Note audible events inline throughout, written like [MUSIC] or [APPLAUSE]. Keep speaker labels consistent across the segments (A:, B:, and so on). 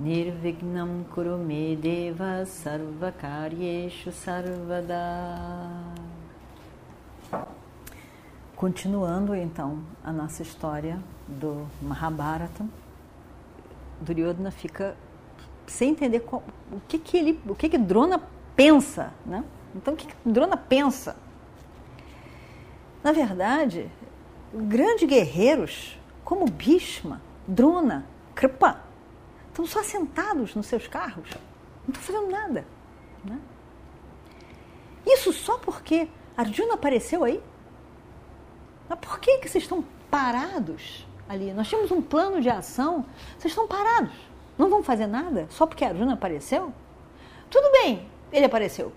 A: Nirvignam Kurumedeva Sarvakaryeshu Sarvada Continuando então a nossa história do Mahabharata, Duryodhana fica sem entender qual, o que que ele, o que que Drona pensa, né? Então o que, que Drona pensa? Na verdade, grandes guerreiros como Bhishma, Drona, Kripa, estão só sentados nos seus carros, não estão fazendo nada. Né? Isso só porque Arjuna apareceu aí? Mas por que, que vocês estão parados ali? Nós tínhamos um plano de ação, vocês estão parados. Não vão fazer nada só porque Arjuna apareceu? Tudo bem, ele apareceu.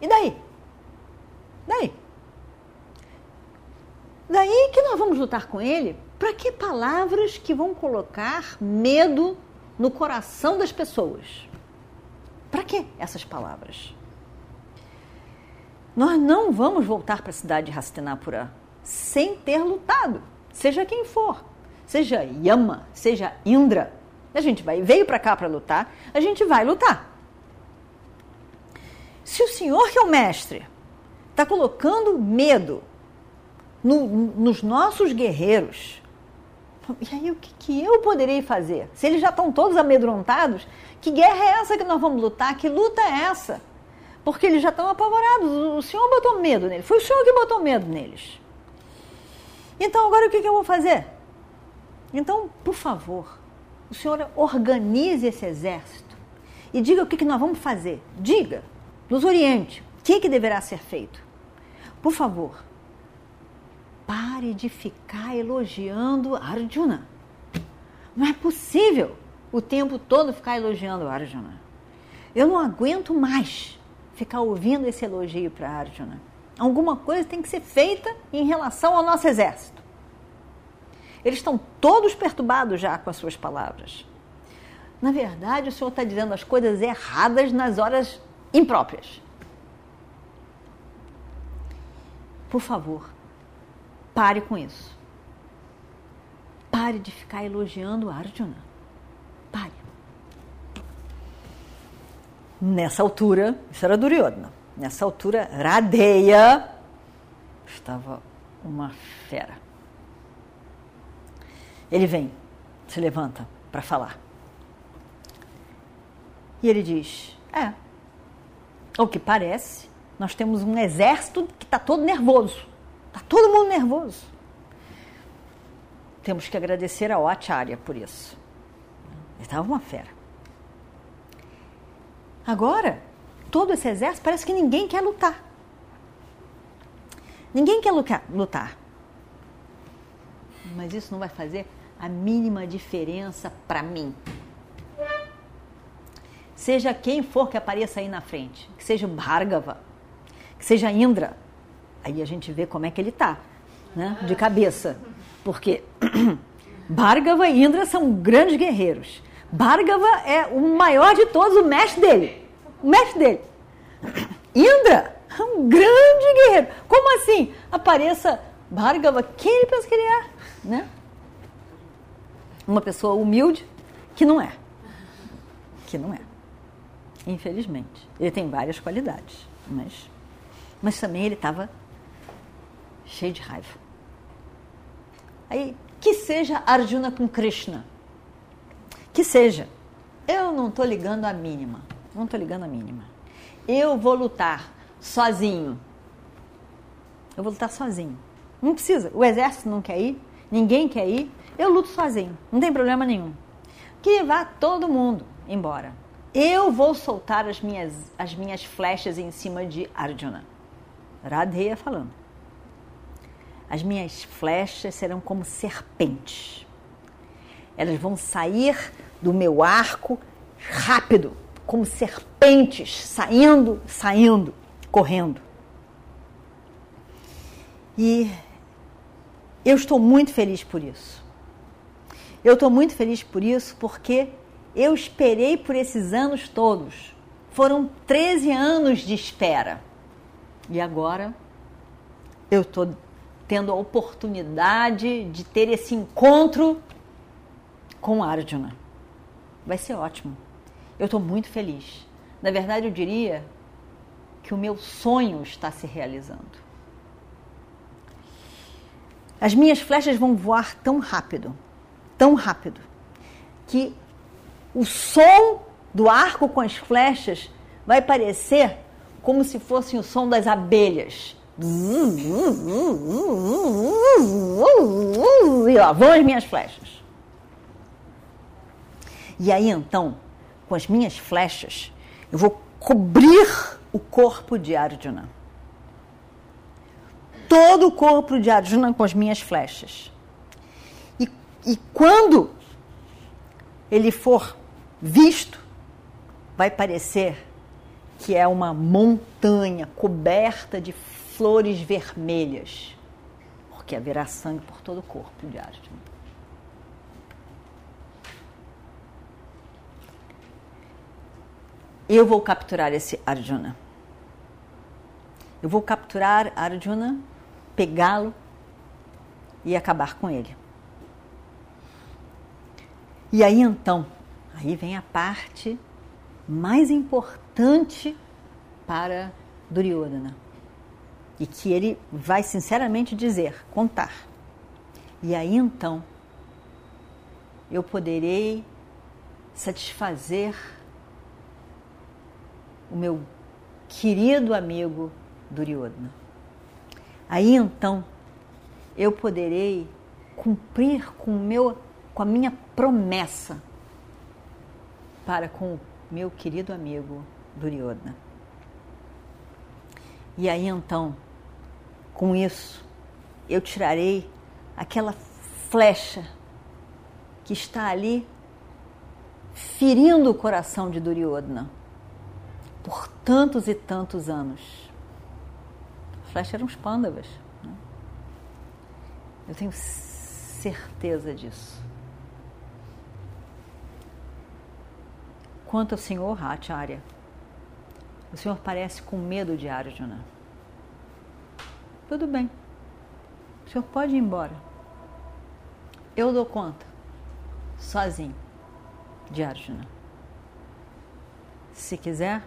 A: E daí? Daí? Daí que nós vamos lutar com ele? Para que palavras que vão colocar medo no coração das pessoas. Para que essas palavras? Nós não vamos voltar para a cidade de Hastinapura sem ter lutado, seja quem for, seja Yama, seja Indra. A gente vai veio para cá para lutar, a gente vai lutar. Se o senhor que é o mestre está colocando medo no, nos nossos guerreiros, e aí, o que, que eu poderei fazer? Se eles já estão todos amedrontados, que guerra é essa que nós vamos lutar? Que luta é essa? Porque eles já estão apavorados. O Senhor botou medo neles. Foi o Senhor que botou medo neles. Então, agora o que, que eu vou fazer? Então, por favor, o Senhor organize esse exército e diga o que, que nós vamos fazer. Diga, nos oriente, o que, que deverá ser feito. Por favor, Pare de ficar elogiando Arjuna. Não é possível o tempo todo ficar elogiando Arjuna. Eu não aguento mais ficar ouvindo esse elogio para Arjuna. Alguma coisa tem que ser feita em relação ao nosso exército. Eles estão todos perturbados já com as suas palavras. Na verdade, o senhor está dizendo as coisas erradas nas horas impróprias. Por favor, Pare com isso. Pare de ficar elogiando Arjuna. Pare. Nessa altura, isso era Duryodhana. Nessa altura, Radeya estava uma fera. Ele vem, se levanta para falar. E ele diz: É, o que parece, nós temos um exército que está todo nervoso. Está todo mundo nervoso. Temos que agradecer ao Acharya por isso. Ele estava uma fera. Agora, todo esse exército parece que ninguém quer lutar. Ninguém quer lutar. Mas isso não vai fazer a mínima diferença para mim. Seja quem for que apareça aí na frente, que seja Bhargava, que seja Indra, Aí a gente vê como é que ele está, né? de cabeça. Porque [CLEARS THROAT] Bhargava e Indra são grandes guerreiros. Bhargava é o maior de todos, o mestre dele. O mestre dele. [CLEARS THROAT] Indra é um grande guerreiro. Como assim? Apareça Bhargava, quem ele pensa que ele é? Né? Uma pessoa humilde que não é. Que não é. Infelizmente. Ele tem várias qualidades, mas, mas também ele estava cheio de raiva. Aí, que seja Arjuna com Krishna. Que seja. Eu não estou ligando a mínima. Não estou ligando a mínima. Eu vou lutar sozinho. Eu vou lutar sozinho. Não precisa. O exército não quer ir. Ninguém quer ir. Eu luto sozinho. Não tem problema nenhum. Que vá todo mundo embora. Eu vou soltar as minhas, as minhas flechas em cima de Arjuna. Radheya falando. As minhas flechas serão como serpentes. Elas vão sair do meu arco rápido, como serpentes saindo, saindo, correndo. E eu estou muito feliz por isso. Eu estou muito feliz por isso porque eu esperei por esses anos todos. Foram 13 anos de espera. E agora eu estou tendo a oportunidade de ter esse encontro com Arjuna. Vai ser ótimo. Eu estou muito feliz. Na verdade, eu diria que o meu sonho está se realizando. As minhas flechas vão voar tão rápido, tão rápido, que o som do arco com as flechas vai parecer como se fosse o som das abelhas. E lá vão as minhas flechas. E aí então, com as minhas flechas, eu vou cobrir o corpo de Arjuna. Todo o corpo de Arjuna com as minhas flechas. E, e quando ele for visto, vai parecer que é uma montanha coberta de flores vermelhas, porque haverá sangue por todo o corpo de Arjuna. Eu vou capturar esse Arjuna. Eu vou capturar Arjuna, pegá-lo e acabar com ele. E aí então, aí vem a parte mais importante para Duryodhana. E que ele vai sinceramente dizer, contar. E aí então eu poderei satisfazer o meu querido amigo Duryodhana. Aí então eu poderei cumprir com, meu, com a minha promessa para com o meu querido amigo Duryodhana. E aí então, com isso, eu tirarei aquela flecha que está ali ferindo o coração de Duryodhana por tantos e tantos anos. A flecha eram os pândavas. Né? Eu tenho certeza disso. Quanto ao senhor Acharya, o senhor parece com medo de Arjuna. Tudo bem. O senhor pode ir embora. Eu dou conta, sozinho, de Arjuna. Se quiser,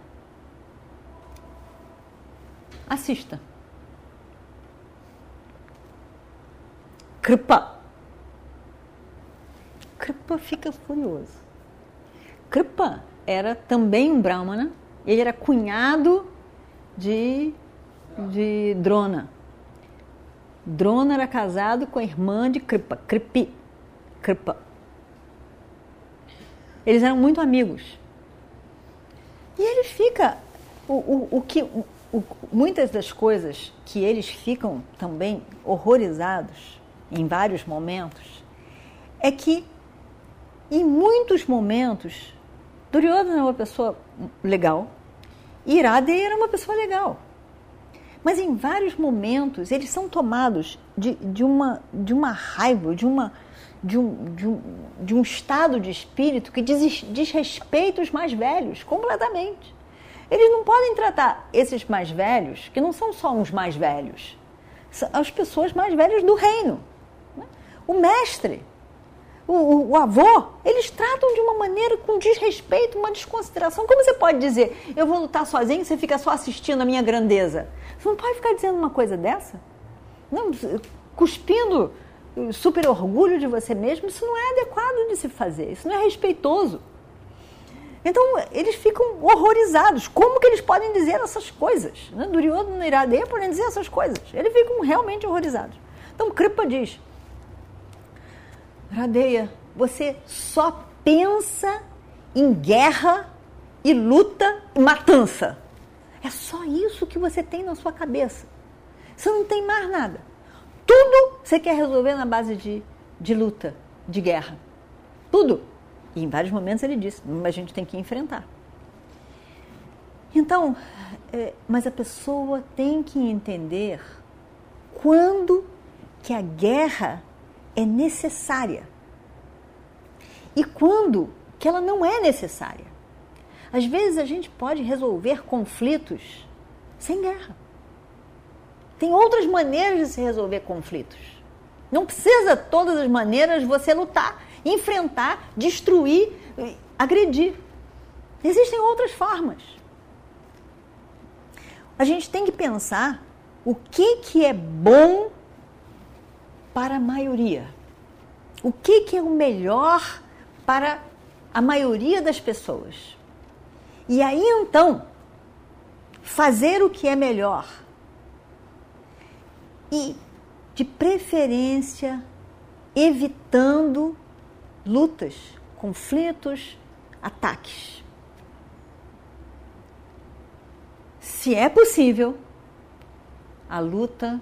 A: assista. Kripa. Kripa fica furioso. Kripa era também um Brahmana, ele era cunhado de, de Drona. Drona era casado com a irmã de Kripa, Kripi, Kripa. Eles eram muito amigos. E ele fica. O, o, o que, o, muitas das coisas que eles ficam também horrorizados em vários momentos é que, em muitos momentos, Duryodhana era uma pessoa legal e Iradeya era uma pessoa legal. Mas em vários momentos eles são tomados de, de, uma, de uma raiva, de, uma, de, um, de, um, de um estado de espírito que diz, respeito aos mais velhos completamente. Eles não podem tratar esses mais velhos, que não são só uns mais velhos, são as pessoas mais velhas do reino. Né? O mestre, o, o, o, avô, eles tratam de uma maneira com desrespeito, uma desconsideração. Como você pode dizer, eu vou lutar sozinho, você fica só assistindo a minha grandeza? Você não pode ficar dizendo uma coisa dessa? Não, cuspindo super orgulho de você mesmo, isso não é adequado de se fazer, isso não é respeitoso. Então, eles ficam horrorizados. Como que eles podem dizer essas coisas? Né? Duryodhana e Iradeya podem dizer essas coisas. Eles ficam realmente horrorizados. Então, Kripa diz, Iradeya, você só pensa em guerra e luta e matança. É só isso que você tem na sua cabeça. Você não tem mais nada. Tudo você quer resolver na base de, de luta, de guerra. Tudo. E em vários momentos ele disse, mas a gente tem que enfrentar. Então, é, mas a pessoa tem que entender quando que a guerra é necessária e quando que ela não é necessária. Às vezes a gente pode resolver conflitos sem guerra. Tem outras maneiras de se resolver conflitos. Não precisa todas as maneiras você lutar, enfrentar, destruir, agredir. Existem outras formas. A gente tem que pensar o que, que é bom para a maioria. O que, que é o melhor para a maioria das pessoas. E aí então, fazer o que é melhor. E, de preferência, evitando lutas, conflitos, ataques. Se é possível, a luta,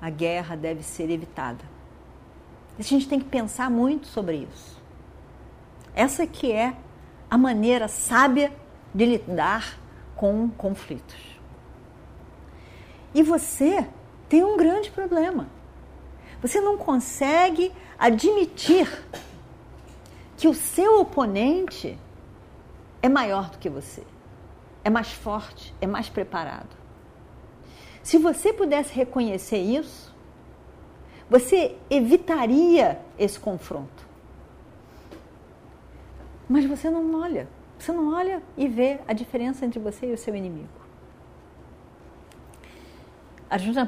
A: a guerra deve ser evitada. A gente tem que pensar muito sobre isso. Essa que é a maneira sábia de lidar com conflitos. E você tem um grande problema. Você não consegue admitir que o seu oponente é maior do que você, é mais forte, é mais preparado. Se você pudesse reconhecer isso, você evitaria esse confronto. Mas você não olha. Você não olha e vê a diferença entre você e o seu inimigo. A gente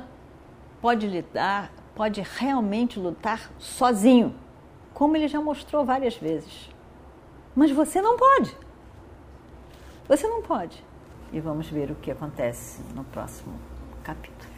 A: pode lidar, pode realmente lutar sozinho, como ele já mostrou várias vezes. Mas você não pode. Você não pode. E vamos ver o que acontece no próximo capítulo.